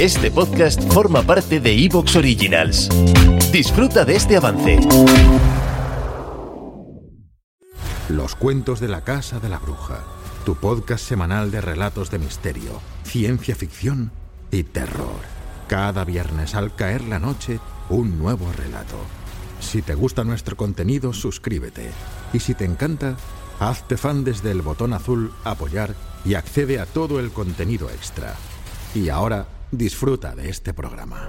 Este podcast forma parte de Evox Originals. Disfruta de este avance. Los cuentos de la Casa de la Bruja, tu podcast semanal de relatos de misterio, ciencia ficción y terror. Cada viernes al caer la noche, un nuevo relato. Si te gusta nuestro contenido, suscríbete. Y si te encanta, hazte fan desde el botón azul Apoyar y accede a todo el contenido extra. Y ahora, disfruta de este programa.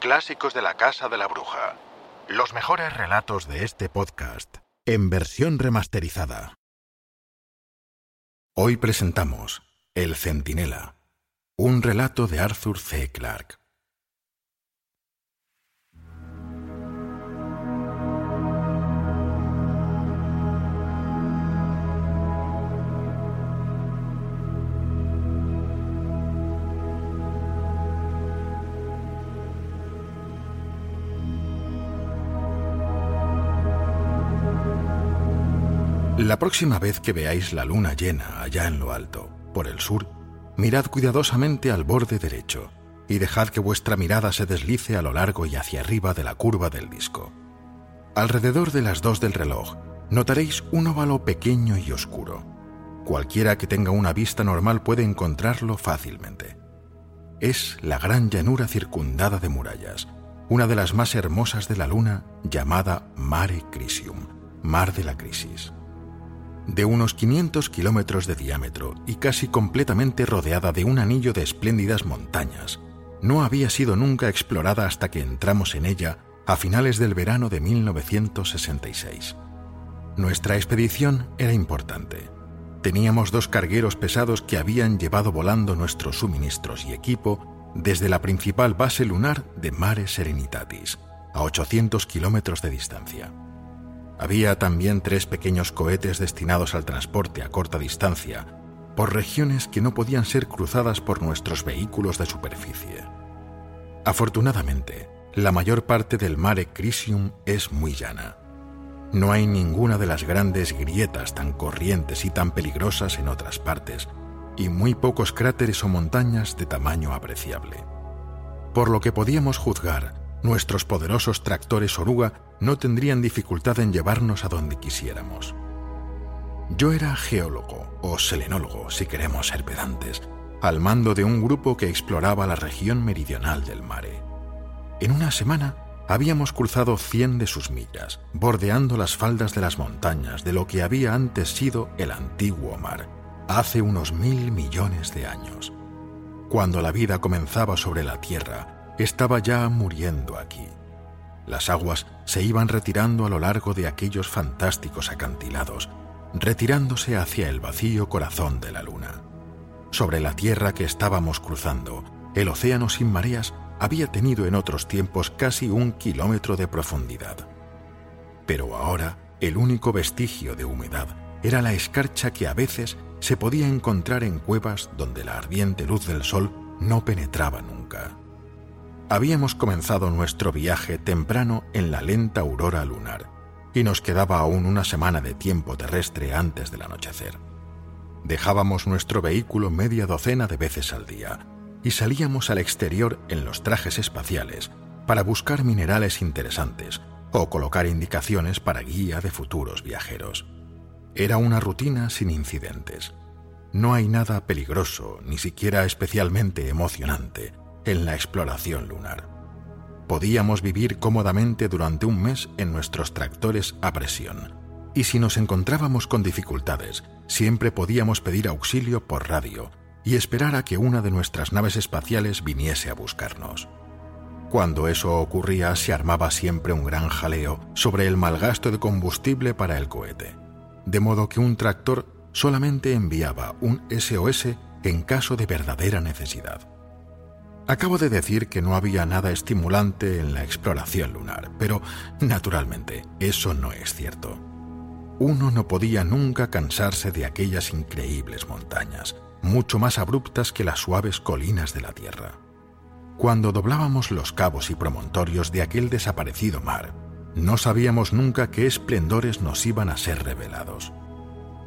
Clásicos de la Casa de la Bruja. Los mejores relatos de este podcast, en versión remasterizada. Hoy presentamos El Centinela, un relato de Arthur C. Clarke. La próxima vez que veáis la luna llena allá en lo alto, por el sur, mirad cuidadosamente al borde derecho y dejad que vuestra mirada se deslice a lo largo y hacia arriba de la curva del disco. Alrededor de las dos del reloj notaréis un óvalo pequeño y oscuro. Cualquiera que tenga una vista normal puede encontrarlo fácilmente. Es la gran llanura circundada de murallas, una de las más hermosas de la luna llamada Mare Crisium, Mar de la Crisis de unos 500 kilómetros de diámetro y casi completamente rodeada de un anillo de espléndidas montañas, no había sido nunca explorada hasta que entramos en ella a finales del verano de 1966. Nuestra expedición era importante. Teníamos dos cargueros pesados que habían llevado volando nuestros suministros y equipo desde la principal base lunar de Mare Serenitatis, a 800 kilómetros de distancia. Había también tres pequeños cohetes destinados al transporte a corta distancia, por regiones que no podían ser cruzadas por nuestros vehículos de superficie. Afortunadamente, la mayor parte del mare Crisium es muy llana. No hay ninguna de las grandes grietas tan corrientes y tan peligrosas en otras partes, y muy pocos cráteres o montañas de tamaño apreciable. Por lo que podíamos juzgar, nuestros poderosos tractores oruga no tendrían dificultad en llevarnos a donde quisiéramos. Yo era geólogo, o selenólogo, si queremos ser pedantes, al mando de un grupo que exploraba la región meridional del mare. En una semana habíamos cruzado cien de sus millas, bordeando las faldas de las montañas de lo que había antes sido el antiguo mar, hace unos mil millones de años. Cuando la vida comenzaba sobre la Tierra, estaba ya muriendo aquí. Las aguas se iban retirando a lo largo de aquellos fantásticos acantilados, retirándose hacia el vacío corazón de la luna. Sobre la tierra que estábamos cruzando, el océano sin mareas había tenido en otros tiempos casi un kilómetro de profundidad. Pero ahora el único vestigio de humedad era la escarcha que a veces se podía encontrar en cuevas donde la ardiente luz del sol no penetraba nunca. Habíamos comenzado nuestro viaje temprano en la lenta aurora lunar y nos quedaba aún una semana de tiempo terrestre antes del anochecer. Dejábamos nuestro vehículo media docena de veces al día y salíamos al exterior en los trajes espaciales para buscar minerales interesantes o colocar indicaciones para guía de futuros viajeros. Era una rutina sin incidentes. No hay nada peligroso, ni siquiera especialmente emocionante, en la exploración lunar. Podíamos vivir cómodamente durante un mes en nuestros tractores a presión, y si nos encontrábamos con dificultades, siempre podíamos pedir auxilio por radio y esperar a que una de nuestras naves espaciales viniese a buscarnos. Cuando eso ocurría se armaba siempre un gran jaleo sobre el mal gasto de combustible para el cohete, de modo que un tractor solamente enviaba un SOS en caso de verdadera necesidad. Acabo de decir que no había nada estimulante en la exploración lunar, pero naturalmente eso no es cierto. Uno no podía nunca cansarse de aquellas increíbles montañas, mucho más abruptas que las suaves colinas de la Tierra. Cuando doblábamos los cabos y promontorios de aquel desaparecido mar, no sabíamos nunca qué esplendores nos iban a ser revelados.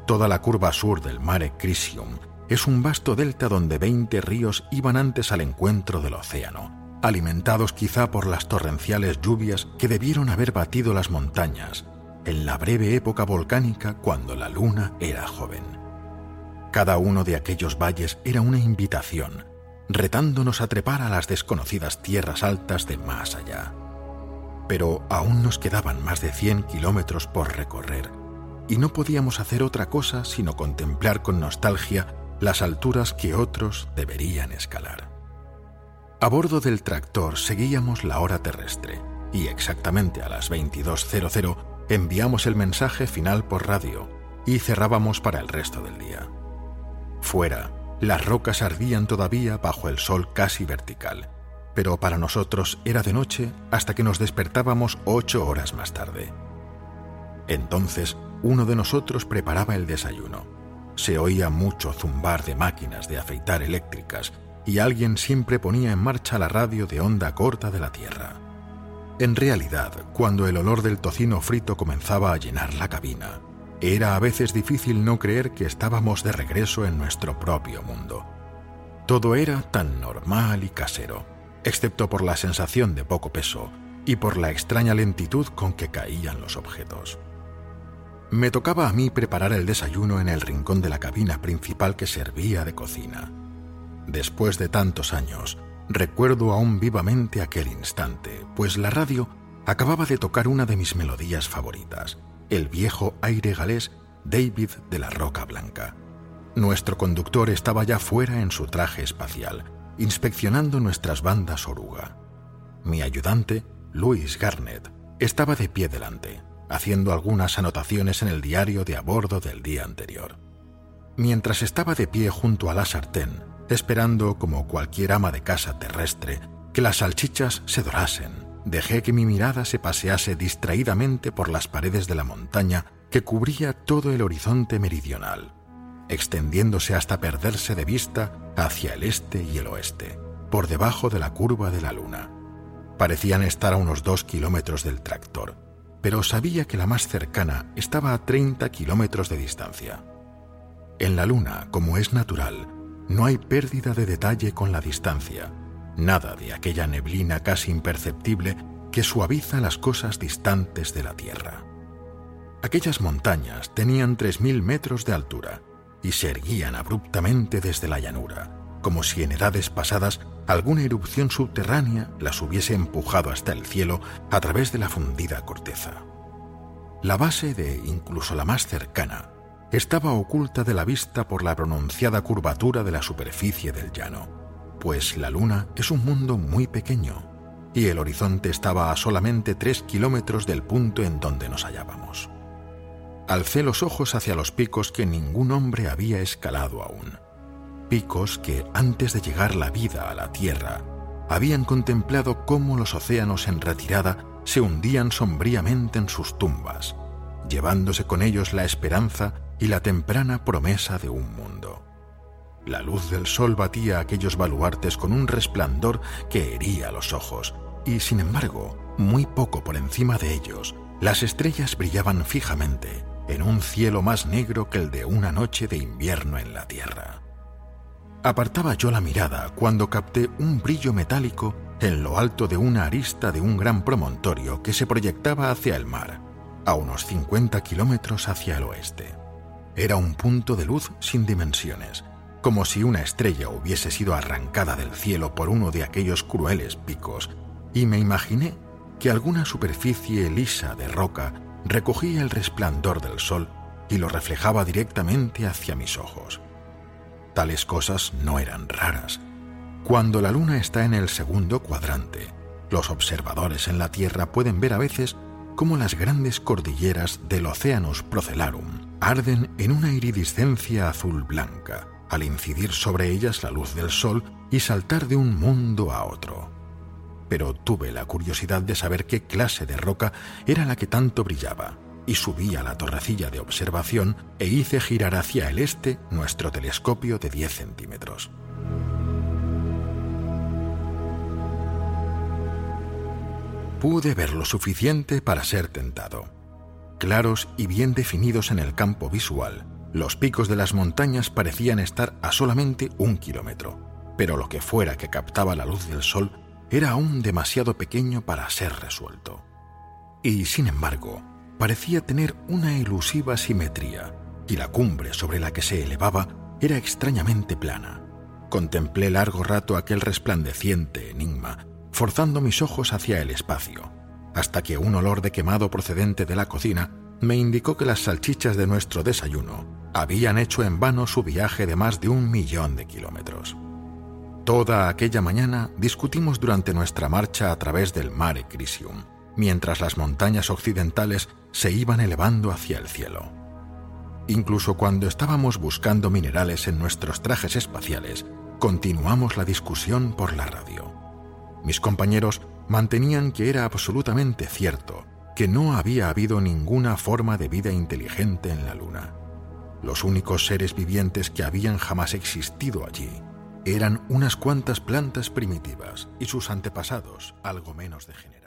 Toda la curva sur del Mare Crisium es un vasto delta donde 20 ríos iban antes al encuentro del océano, alimentados quizá por las torrenciales lluvias que debieron haber batido las montañas en la breve época volcánica cuando la luna era joven. Cada uno de aquellos valles era una invitación, retándonos a trepar a las desconocidas tierras altas de más allá. Pero aún nos quedaban más de 100 kilómetros por recorrer, y no podíamos hacer otra cosa sino contemplar con nostalgia las alturas que otros deberían escalar. A bordo del tractor seguíamos la hora terrestre y exactamente a las 22.00 enviamos el mensaje final por radio y cerrábamos para el resto del día. Fuera, las rocas ardían todavía bajo el sol casi vertical, pero para nosotros era de noche hasta que nos despertábamos ocho horas más tarde. Entonces, uno de nosotros preparaba el desayuno se oía mucho zumbar de máquinas de afeitar eléctricas y alguien siempre ponía en marcha la radio de onda corta de la Tierra. En realidad, cuando el olor del tocino frito comenzaba a llenar la cabina, era a veces difícil no creer que estábamos de regreso en nuestro propio mundo. Todo era tan normal y casero, excepto por la sensación de poco peso y por la extraña lentitud con que caían los objetos. Me tocaba a mí preparar el desayuno en el rincón de la cabina principal que servía de cocina. Después de tantos años, recuerdo aún vivamente aquel instante, pues la radio acababa de tocar una de mis melodías favoritas, el viejo aire galés David de la Roca Blanca. Nuestro conductor estaba ya fuera en su traje espacial, inspeccionando nuestras bandas oruga. Mi ayudante, Louis Garnett, estaba de pie delante, haciendo algunas anotaciones en el diario de a bordo del día anterior. Mientras estaba de pie junto a la sartén, esperando como cualquier ama de casa terrestre que las salchichas se dorasen, dejé que mi mirada se pasease distraídamente por las paredes de la montaña que cubría todo el horizonte meridional, extendiéndose hasta perderse de vista hacia el este y el oeste, por debajo de la curva de la luna. Parecían estar a unos dos kilómetros del tractor, pero sabía que la más cercana estaba a 30 kilómetros de distancia. En la Luna, como es natural, no hay pérdida de detalle con la distancia, nada de aquella neblina casi imperceptible que suaviza las cosas distantes de la Tierra. Aquellas montañas tenían 3.000 metros de altura y se erguían abruptamente desde la llanura, como si en edades pasadas alguna erupción subterránea las hubiese empujado hasta el cielo a través de la fundida corteza. La base de incluso la más cercana estaba oculta de la vista por la pronunciada curvatura de la superficie del llano, pues la luna es un mundo muy pequeño y el horizonte estaba a solamente tres kilómetros del punto en donde nos hallábamos. Alcé los ojos hacia los picos que ningún hombre había escalado aún picos que, antes de llegar la vida a la Tierra, habían contemplado cómo los océanos en retirada se hundían sombríamente en sus tumbas, llevándose con ellos la esperanza y la temprana promesa de un mundo. La luz del sol batía aquellos baluartes con un resplandor que hería los ojos, y sin embargo, muy poco por encima de ellos, las estrellas brillaban fijamente en un cielo más negro que el de una noche de invierno en la Tierra. Apartaba yo la mirada cuando capté un brillo metálico en lo alto de una arista de un gran promontorio que se proyectaba hacia el mar, a unos 50 kilómetros hacia el oeste. Era un punto de luz sin dimensiones, como si una estrella hubiese sido arrancada del cielo por uno de aquellos crueles picos, y me imaginé que alguna superficie lisa de roca recogía el resplandor del sol y lo reflejaba directamente hacia mis ojos. Tales cosas no eran raras. Cuando la Luna está en el segundo cuadrante, los observadores en la Tierra pueden ver a veces cómo las grandes cordilleras del Oceanus Procellarum arden en una iridiscencia azul-blanca, al incidir sobre ellas la luz del sol y saltar de un mundo a otro. Pero tuve la curiosidad de saber qué clase de roca era la que tanto brillaba, y subí a la torrecilla de observación e hice girar hacia el este nuestro telescopio de 10 centímetros. Pude ver lo suficiente para ser tentado. Claros y bien definidos en el campo visual, Los picos de las montañas parecían estar a solamente un kilómetro, pero lo que fuera que captaba la luz del sol era aún demasiado pequeño para ser resuelto. Y, sin embargo, parecía tener una ilusiva simetría, y la cumbre sobre la que se elevaba era extrañamente plana. Contemplé largo rato aquel resplandeciente enigma, forzando mis ojos hacia el espacio, hasta que un olor de quemado procedente de la cocina me indicó que las salchichas de nuestro desayuno habían hecho en vano su viaje de más de un millón de kilómetros. Toda aquella mañana discutimos durante nuestra marcha a través del Mare Crisium, mientras las montañas occidentales se iban elevando hacia el cielo. Incluso cuando estábamos buscando minerales en nuestros trajes espaciales, continuamos la discusión por la radio. Mis compañeros mantenían que era absolutamente cierto que no había habido ninguna forma de vida inteligente en la Luna. Los únicos seres vivientes que habían jamás existido allí eran unas cuantas plantas primitivas y sus antepasados algo menos degenerados.